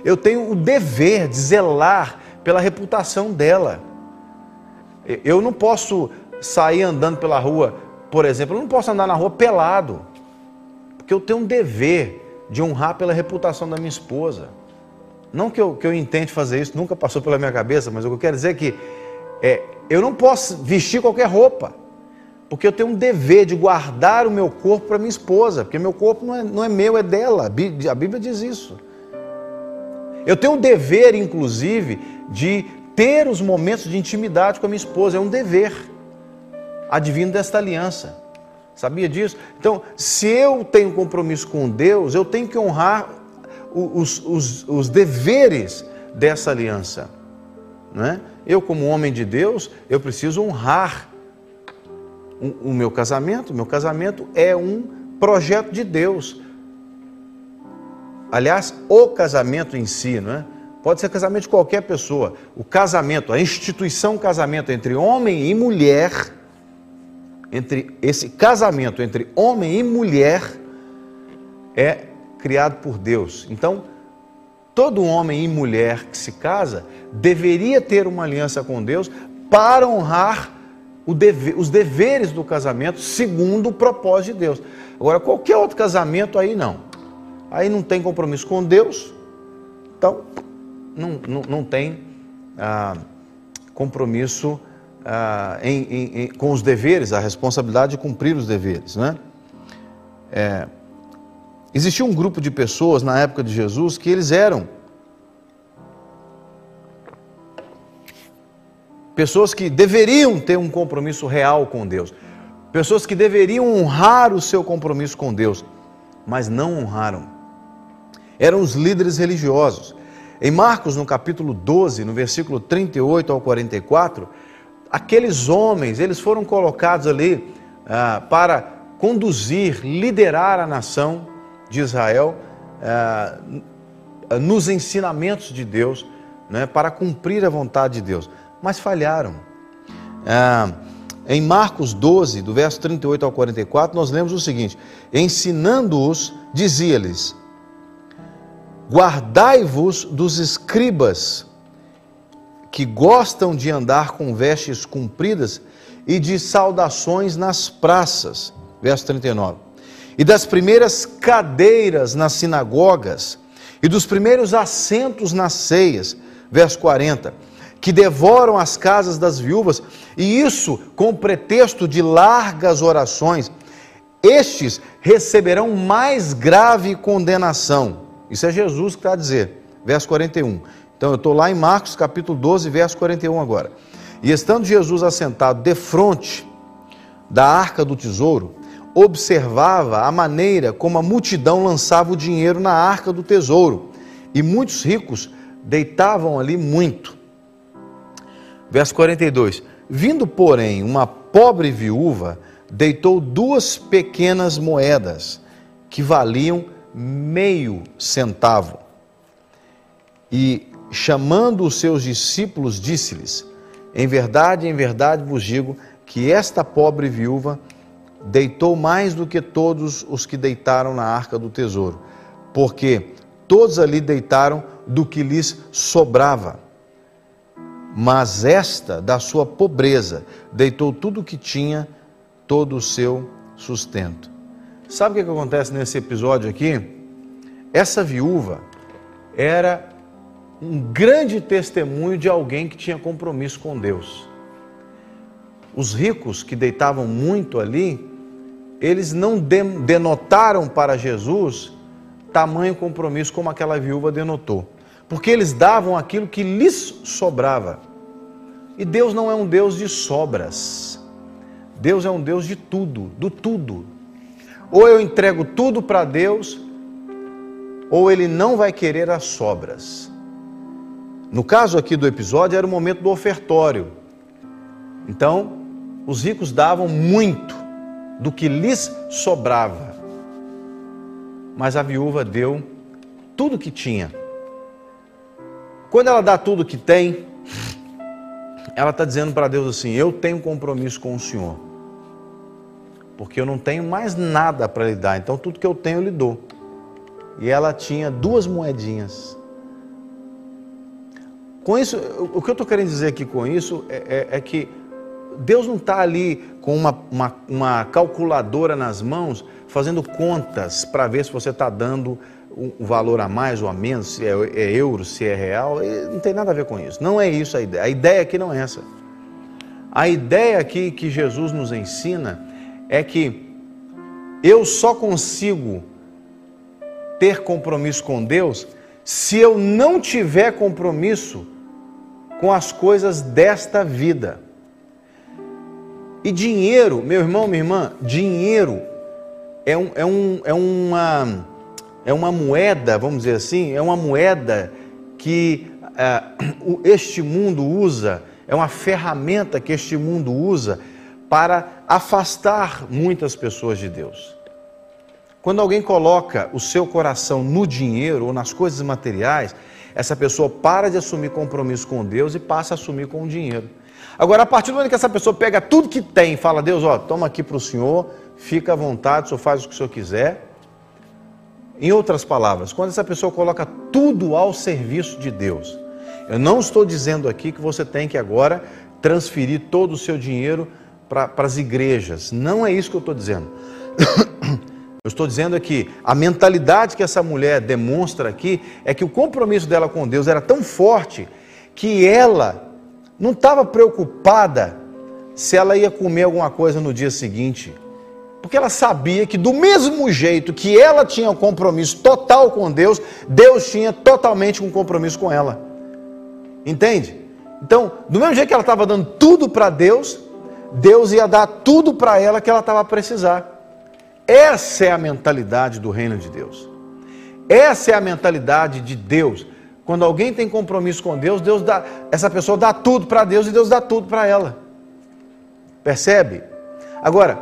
eu tenho o dever de zelar pela reputação dela. Eu não posso sair andando pela rua, por exemplo, eu não posso andar na rua pelado, porque eu tenho um dever de honrar pela reputação da minha esposa. Não que eu, que eu intente fazer isso, nunca passou pela minha cabeça, mas o que eu quero dizer é que é, eu não posso vestir qualquer roupa, Porque eu tenho um dever de guardar o meu corpo para minha esposa, porque meu corpo não é, não é meu, é dela. A Bíblia diz isso. Eu tenho um dever, inclusive, de ter os momentos de intimidade com a minha esposa, é um dever advindo desta aliança. Sabia disso? Então, se eu tenho compromisso com Deus, eu tenho que honrar os, os, os deveres dessa aliança. Né? Eu, como homem de Deus, eu preciso honrar o, o meu casamento. Meu casamento é um projeto de Deus. Aliás, o casamento em si, não é? Pode ser casamento de qualquer pessoa. O casamento, a instituição casamento entre homem e mulher, entre esse casamento entre homem e mulher é criado por Deus. Então, todo homem e mulher que se casa deveria ter uma aliança com Deus para honrar deve, os deveres do casamento segundo o propósito de Deus. Agora, qualquer outro casamento aí não. Aí não tem compromisso com Deus, então não, não, não tem ah, compromisso ah, em, em, em, com os deveres, a responsabilidade de cumprir os deveres. Né? É, existia um grupo de pessoas na época de Jesus que eles eram pessoas que deveriam ter um compromisso real com Deus, pessoas que deveriam honrar o seu compromisso com Deus, mas não honraram. Eram os líderes religiosos. Em Marcos, no capítulo 12, no versículo 38 ao 44, aqueles homens, eles foram colocados ali ah, para conduzir, liderar a nação de Israel ah, nos ensinamentos de Deus, né, para cumprir a vontade de Deus mas falharam. Ah, em Marcos 12, do verso 38 ao 44, nós lemos o seguinte: Ensinando-os, dizia-lhes: Guardai-vos dos escribas, que gostam de andar com vestes compridas e de saudações nas praças. Verso 39. E das primeiras cadeiras nas sinagogas, e dos primeiros assentos nas ceias. Verso 40 que devoram as casas das viúvas, e isso com pretexto de largas orações, estes receberão mais grave condenação. Isso é Jesus que está a dizer, verso 41. Então eu estou lá em Marcos capítulo 12, verso 41 agora. E estando Jesus assentado de frente da arca do tesouro, observava a maneira como a multidão lançava o dinheiro na arca do tesouro, e muitos ricos deitavam ali muito. Verso 42: Vindo, porém, uma pobre viúva, deitou duas pequenas moedas, que valiam meio centavo. E, chamando os seus discípulos, disse-lhes: Em verdade, em verdade vos digo que esta pobre viúva deitou mais do que todos os que deitaram na arca do tesouro, porque todos ali deitaram do que lhes sobrava mas esta, da sua pobreza, deitou tudo o que tinha, todo o seu sustento. Sabe o que acontece nesse episódio aqui? Essa viúva era um grande testemunho de alguém que tinha compromisso com Deus. Os ricos que deitavam muito ali, eles não denotaram para Jesus tamanho compromisso como aquela viúva denotou porque eles davam aquilo que lhes sobrava. E Deus não é um Deus de sobras. Deus é um Deus de tudo, do tudo. Ou eu entrego tudo para Deus, ou Ele não vai querer as sobras. No caso aqui do episódio, era o momento do ofertório. Então, os ricos davam muito do que lhes sobrava. Mas a viúva deu tudo que tinha quando ela dá tudo que tem, ela está dizendo para Deus assim: Eu tenho compromisso com o Senhor, porque eu não tenho mais nada para lhe dar, então tudo que eu tenho eu lhe dou. E ela tinha duas moedinhas. Com isso, o que eu estou querendo dizer aqui com isso é, é, é que Deus não está ali com uma, uma, uma calculadora nas mãos, fazendo contas para ver se você está dando um valor a mais ou a menos, se é, é euro, se é real, não tem nada a ver com isso. Não é isso a ideia. A ideia aqui não é essa. A ideia aqui que Jesus nos ensina é que eu só consigo ter compromisso com Deus se eu não tiver compromisso com as coisas desta vida. E dinheiro, meu irmão, minha irmã, dinheiro é, um, é, um, é, uma, é uma moeda, vamos dizer assim, é uma moeda que é, este mundo usa, é uma ferramenta que este mundo usa para afastar muitas pessoas de Deus. Quando alguém coloca o seu coração no dinheiro ou nas coisas materiais, essa pessoa para de assumir compromisso com Deus e passa a assumir com o dinheiro. Agora, a partir do momento que essa pessoa pega tudo que tem e fala, Deus, ó, toma aqui para o Senhor, fica à vontade, o Senhor faz o que o Senhor quiser. Em outras palavras, quando essa pessoa coloca tudo ao serviço de Deus, eu não estou dizendo aqui que você tem que agora transferir todo o seu dinheiro para as igrejas. Não é isso que eu estou dizendo. Eu estou dizendo aqui, a mentalidade que essa mulher demonstra aqui é que o compromisso dela com Deus era tão forte que ela não estava preocupada se ela ia comer alguma coisa no dia seguinte. Porque ela sabia que, do mesmo jeito que ela tinha um compromisso total com Deus, Deus tinha totalmente um compromisso com ela. Entende? Então, do mesmo jeito que ela estava dando tudo para Deus, Deus ia dar tudo para ela que ela estava a precisar. Essa é a mentalidade do reino de Deus. Essa é a mentalidade de Deus. Quando alguém tem compromisso com Deus, Deus dá, essa pessoa dá tudo para Deus e Deus dá tudo para ela. Percebe? Agora,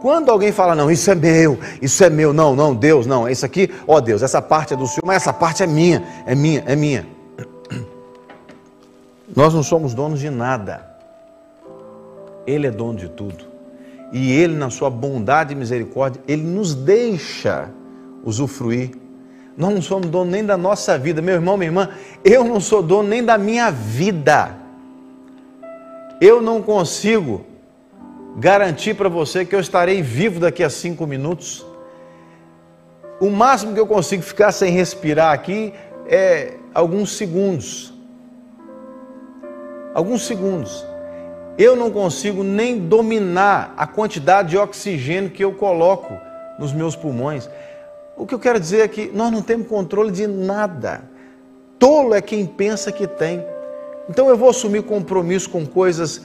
quando alguém fala, não, isso é meu, isso é meu, não, não, Deus, não, isso aqui, ó Deus, essa parte é do Senhor, mas essa parte é minha, é minha, é minha. Nós não somos donos de nada. Ele é dono de tudo. E Ele, na sua bondade e misericórdia, Ele nos deixa usufruir. Nós não somos dono nem da nossa vida. Meu irmão, minha irmã, eu não sou dono nem da minha vida. Eu não consigo garantir para você que eu estarei vivo daqui a cinco minutos. O máximo que eu consigo ficar sem respirar aqui é alguns segundos. Alguns segundos eu não consigo nem dominar a quantidade de oxigênio que eu coloco nos meus pulmões. O que eu quero dizer é que nós não temos controle de nada. Tolo é quem pensa que tem. Então eu vou assumir compromisso com coisas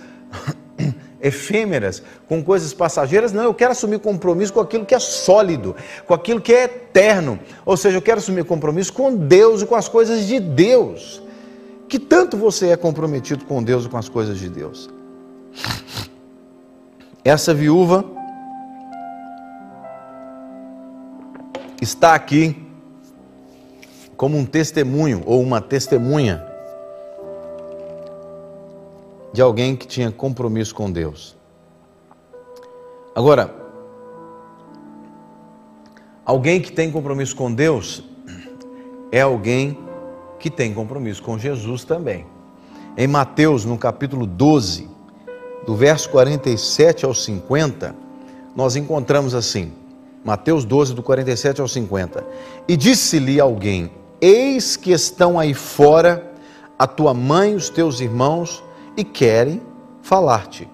efêmeras, com coisas passageiras. Não, eu quero assumir compromisso com aquilo que é sólido, com aquilo que é eterno. Ou seja, eu quero assumir compromisso com Deus e com as coisas de Deus. Que tanto você é comprometido com Deus e com as coisas de Deus? Essa viúva está aqui como um testemunho ou uma testemunha de alguém que tinha compromisso com Deus. Agora, alguém que tem compromisso com Deus é alguém que tem compromisso com Jesus também. Em Mateus, no capítulo 12, do verso 47 ao 50, nós encontramos assim, Mateus 12, do 47 ao 50. E disse-lhe alguém: Eis que estão aí fora a tua mãe e os teus irmãos e querem falar-te.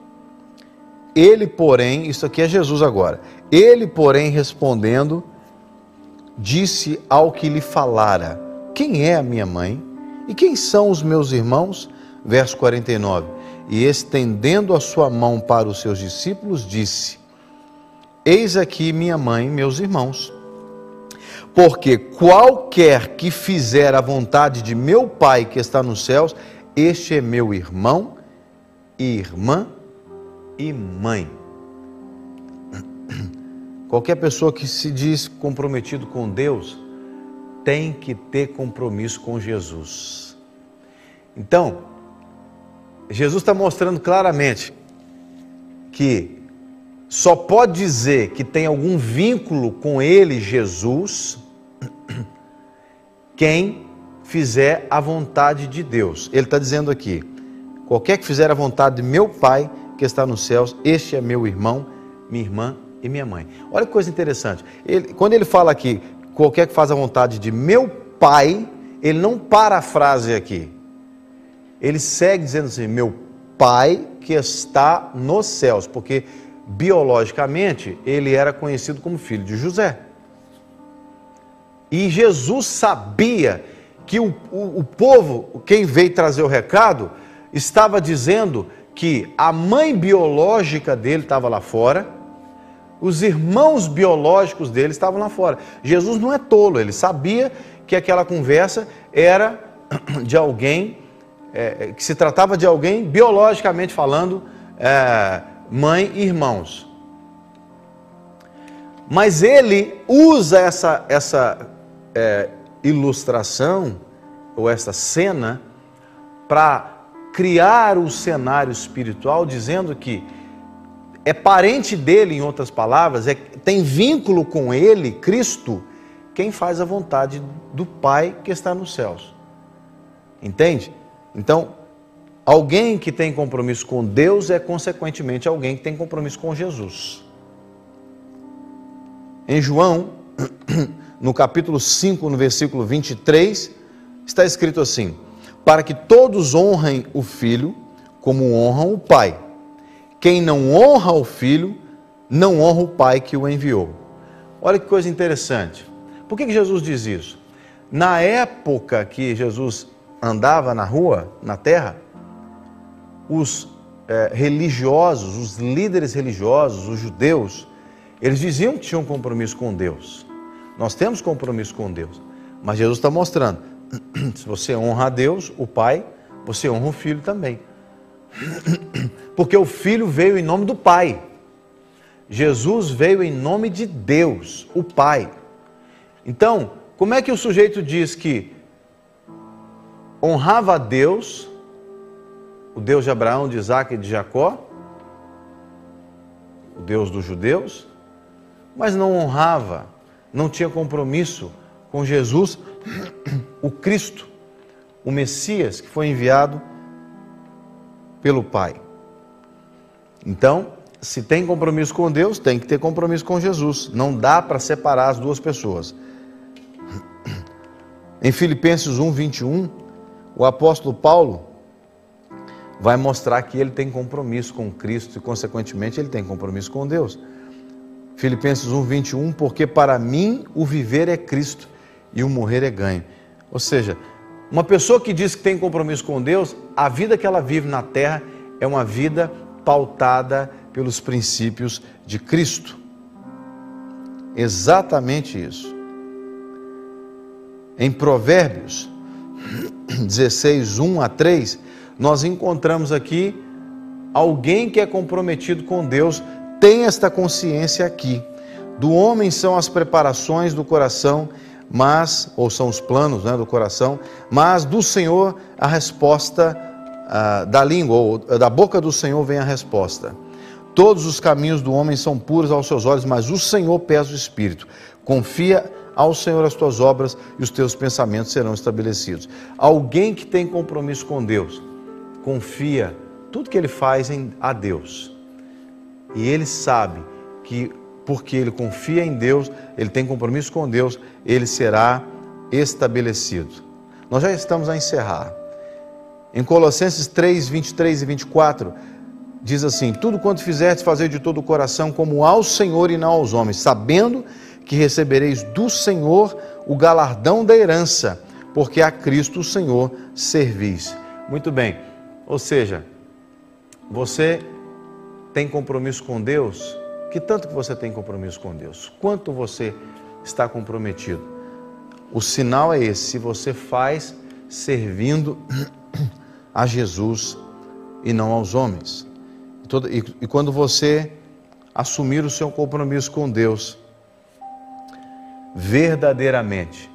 Ele, porém, isso aqui é Jesus agora. Ele, porém, respondendo, disse ao que lhe falara: Quem é a minha mãe e quem são os meus irmãos? Verso 49 e estendendo a sua mão para os seus discípulos, disse: Eis aqui minha mãe e meus irmãos. Porque qualquer que fizer a vontade de meu Pai que está nos céus, este é meu irmão, irmã e mãe. Qualquer pessoa que se diz comprometido com Deus tem que ter compromisso com Jesus. Então, Jesus está mostrando claramente que só pode dizer que tem algum vínculo com ele, Jesus, quem fizer a vontade de Deus. Ele está dizendo aqui: qualquer que fizer a vontade de meu Pai que está nos céus, este é meu irmão, minha irmã e minha mãe. Olha que coisa interessante. Ele, quando ele fala aqui, qualquer que faz a vontade de meu Pai, ele não para a frase aqui ele segue dizendo assim: Meu Pai que está nos céus, porque biologicamente ele era conhecido como filho de José. E Jesus sabia que o, o, o povo, quem veio trazer o recado, estava dizendo que a mãe biológica dele estava lá fora, os irmãos biológicos dele estavam lá fora. Jesus não é tolo, ele sabia que aquela conversa era de alguém, é, que se tratava de alguém biologicamente falando, é, mãe e irmãos. Mas ele usa essa, essa é, ilustração ou essa cena para criar o cenário espiritual, dizendo que é parente dele, em outras palavras, é, tem vínculo com ele, Cristo, quem faz a vontade do Pai que está nos céus. Entende? Então, alguém que tem compromisso com Deus é, consequentemente, alguém que tem compromisso com Jesus. Em João no capítulo 5, no versículo 23, está escrito assim: Para que todos honrem o filho como honram o pai. Quem não honra o filho, não honra o pai que o enviou. Olha que coisa interessante. Por que, Jesus diz isso? Na época que Jesus andava na rua, na terra, os é, religiosos, os líderes religiosos, os judeus, eles diziam que tinham compromisso com Deus. Nós temos compromisso com Deus. Mas Jesus está mostrando: se você honra a Deus, o Pai, você honra o Filho também. Porque o Filho veio em nome do Pai. Jesus veio em nome de Deus, o Pai. Então, como é que o sujeito diz que honrava a Deus, o Deus de Abraão, de Isaac e de Jacó, o Deus dos judeus, mas não honrava não tinha compromisso com Jesus, o Cristo, o Messias que foi enviado pelo Pai. Então, se tem compromisso com Deus, tem que ter compromisso com Jesus. Não dá para separar as duas pessoas. Em Filipenses 1, 21, o apóstolo Paulo vai mostrar que ele tem compromisso com Cristo e, consequentemente, ele tem compromisso com Deus. Filipenses 1, 21, porque para mim o viver é Cristo e o morrer é ganho. Ou seja, uma pessoa que diz que tem compromisso com Deus, a vida que ela vive na terra é uma vida pautada pelos princípios de Cristo. Exatamente isso. Em Provérbios 16, 1 a 3, nós encontramos aqui alguém que é comprometido com Deus tem esta consciência aqui. Do homem são as preparações do coração, mas, ou são os planos né, do coração, mas do Senhor a resposta ah, da língua, ou da boca do Senhor vem a resposta. Todos os caminhos do homem são puros aos seus olhos, mas o Senhor pesa o espírito. Confia ao Senhor as tuas obras e os teus pensamentos serão estabelecidos. Alguém que tem compromisso com Deus, confia tudo que ele faz em, a Deus e ele sabe que, porque ele confia em Deus, ele tem compromisso com Deus, ele será estabelecido. Nós já estamos a encerrar. Em Colossenses 3, 23 e 24, diz assim: Tudo quanto fizerdes, fazer de todo o coração, como ao Senhor e não aos homens, sabendo recebereis do Senhor o galardão da herança, porque a Cristo o Senhor servis. Muito bem, ou seja, você tem compromisso com Deus, que tanto que você tem compromisso com Deus? Quanto você está comprometido? O sinal é esse, se você faz servindo a Jesus e não aos homens. E quando você assumir o seu compromisso com Deus, verdadeiramente,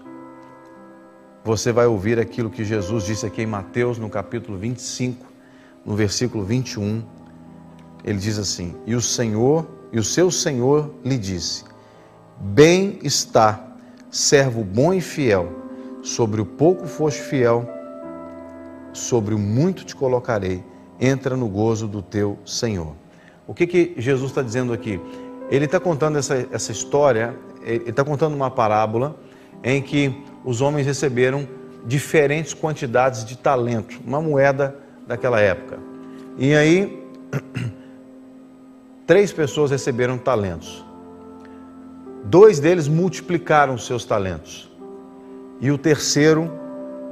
você vai ouvir aquilo que Jesus disse aqui em Mateus, no capítulo 25, no versículo 21 ele diz assim: E o Senhor, e o seu Senhor lhe disse: Bem está, servo bom e fiel, sobre o pouco foste fiel, sobre o muito te colocarei, entra no gozo do teu Senhor. O que, que Jesus está dizendo aqui? Ele está contando essa, essa história, ele está contando uma parábola em que os homens receberam diferentes quantidades de talento, uma moeda daquela época. E aí três pessoas receberam talentos. Dois deles multiplicaram seus talentos. E o terceiro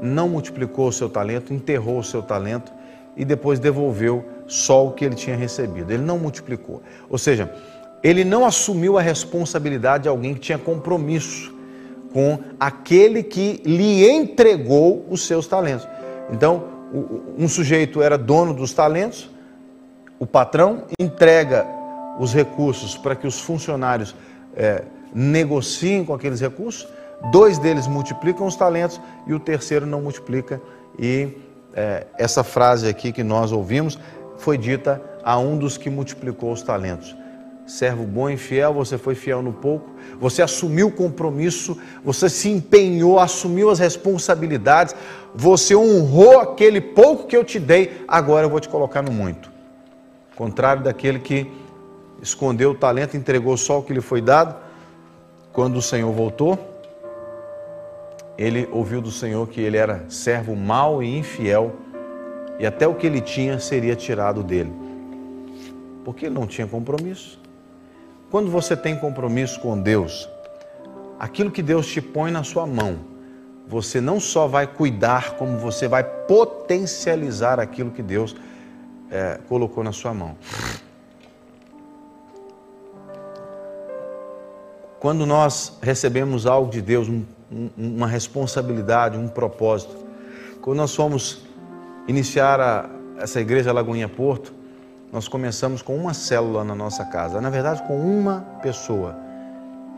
não multiplicou o seu talento, enterrou o seu talento e depois devolveu só o que ele tinha recebido. Ele não multiplicou. Ou seja, ele não assumiu a responsabilidade de alguém que tinha compromisso com aquele que lhe entregou os seus talentos. Então, um sujeito era dono dos talentos, o patrão entrega os recursos para que os funcionários é, negociem com aqueles recursos, dois deles multiplicam os talentos e o terceiro não multiplica. E é, essa frase aqui que nós ouvimos foi dita a um dos que multiplicou os talentos. Servo bom e fiel, você foi fiel no pouco, você assumiu o compromisso, você se empenhou, assumiu as responsabilidades, você honrou aquele pouco que eu te dei, agora eu vou te colocar no muito. Contrário daquele que escondeu o talento, entregou só o que lhe foi dado, quando o Senhor voltou, ele ouviu do Senhor que ele era servo mau e infiel, e até o que ele tinha seria tirado dele, porque ele não tinha compromisso. Quando você tem compromisso com Deus, aquilo que Deus te põe na sua mão, você não só vai cuidar, como você vai potencializar aquilo que Deus é, colocou na sua mão. Quando nós recebemos algo de Deus, um, um, uma responsabilidade, um propósito, quando nós fomos iniciar a, essa igreja Lagoinha Porto, nós começamos com uma célula na nossa casa, na verdade com uma pessoa.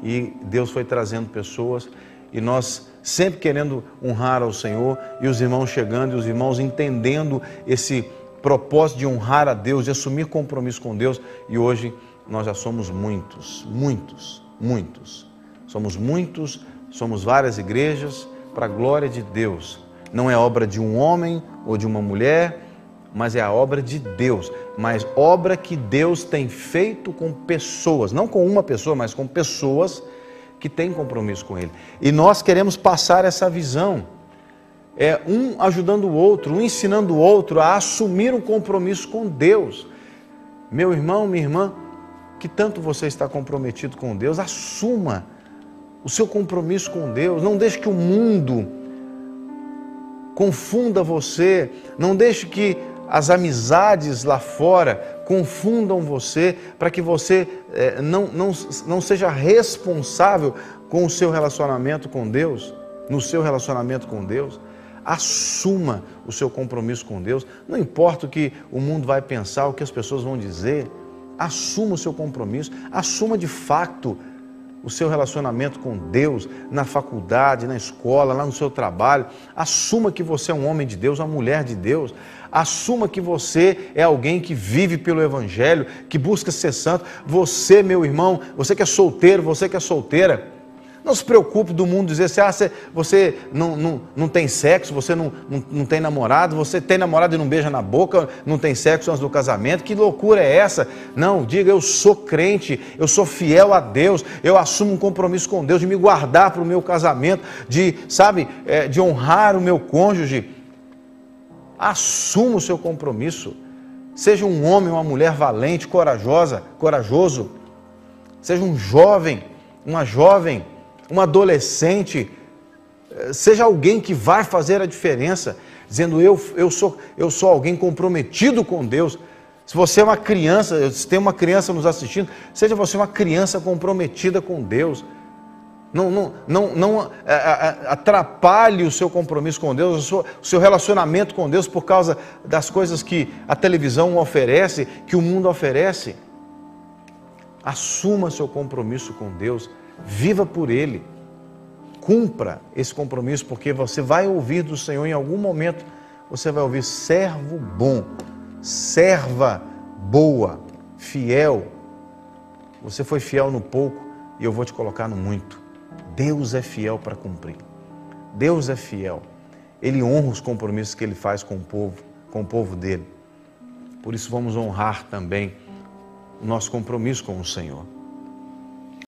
E Deus foi trazendo pessoas e nós sempre querendo honrar ao Senhor e os irmãos chegando e os irmãos entendendo esse propósito de honrar a Deus, de assumir compromisso com Deus e hoje nós já somos muitos, muitos, muitos. Somos muitos, somos várias igrejas para a glória de Deus. Não é obra de um homem ou de uma mulher, mas é a obra de Deus, mas obra que Deus tem feito com pessoas, não com uma pessoa, mas com pessoas que têm compromisso com Ele. E nós queremos passar essa visão, é um ajudando o outro, um ensinando o outro a assumir um compromisso com Deus. Meu irmão, minha irmã, que tanto você está comprometido com Deus, assuma o seu compromisso com Deus, não deixe que o mundo confunda você, não deixe que as amizades lá fora confundam você, para que você é, não, não, não seja responsável com o seu relacionamento com Deus, no seu relacionamento com Deus. Assuma o seu compromisso com Deus, não importa o que o mundo vai pensar, o que as pessoas vão dizer, assuma o seu compromisso, assuma de fato o seu relacionamento com Deus na faculdade, na escola, lá no seu trabalho. Assuma que você é um homem de Deus, uma mulher de Deus. Assuma que você é alguém que vive pelo Evangelho, que busca ser santo. Você, meu irmão, você que é solteiro, você que é solteira, não se preocupe do mundo dizer assim, ah, você, você não, não, não tem sexo, você não, não, não tem namorado, você tem namorado e não beija na boca, não tem sexo antes do casamento. Que loucura é essa? Não, diga, eu sou crente, eu sou fiel a Deus, eu assumo um compromisso com Deus de me guardar para o meu casamento, de, sabe, é, de honrar o meu cônjuge. Assuma o seu compromisso. Seja um homem, uma mulher valente, corajosa, corajoso. Seja um jovem, uma jovem um adolescente, eh, seja alguém que vai fazer a diferença, dizendo eu, eu, sou, eu sou alguém comprometido com Deus. Se você é uma criança, se tem uma criança nos assistindo, seja você uma criança comprometida com Deus. Não, não, não, não eh, eh, atrapalhe o seu compromisso com Deus, o seu relacionamento com Deus por causa das coisas que a televisão oferece, que o mundo oferece. Assuma seu compromisso com Deus. Viva por Ele. Cumpra esse compromisso, porque você vai ouvir do Senhor em algum momento. Você vai ouvir servo bom, serva boa, fiel. Você foi fiel no pouco e eu vou te colocar no muito. Deus é fiel para cumprir. Deus é fiel. Ele honra os compromissos que ele faz com o povo, com o povo dele. Por isso vamos honrar também o nosso compromisso com o Senhor.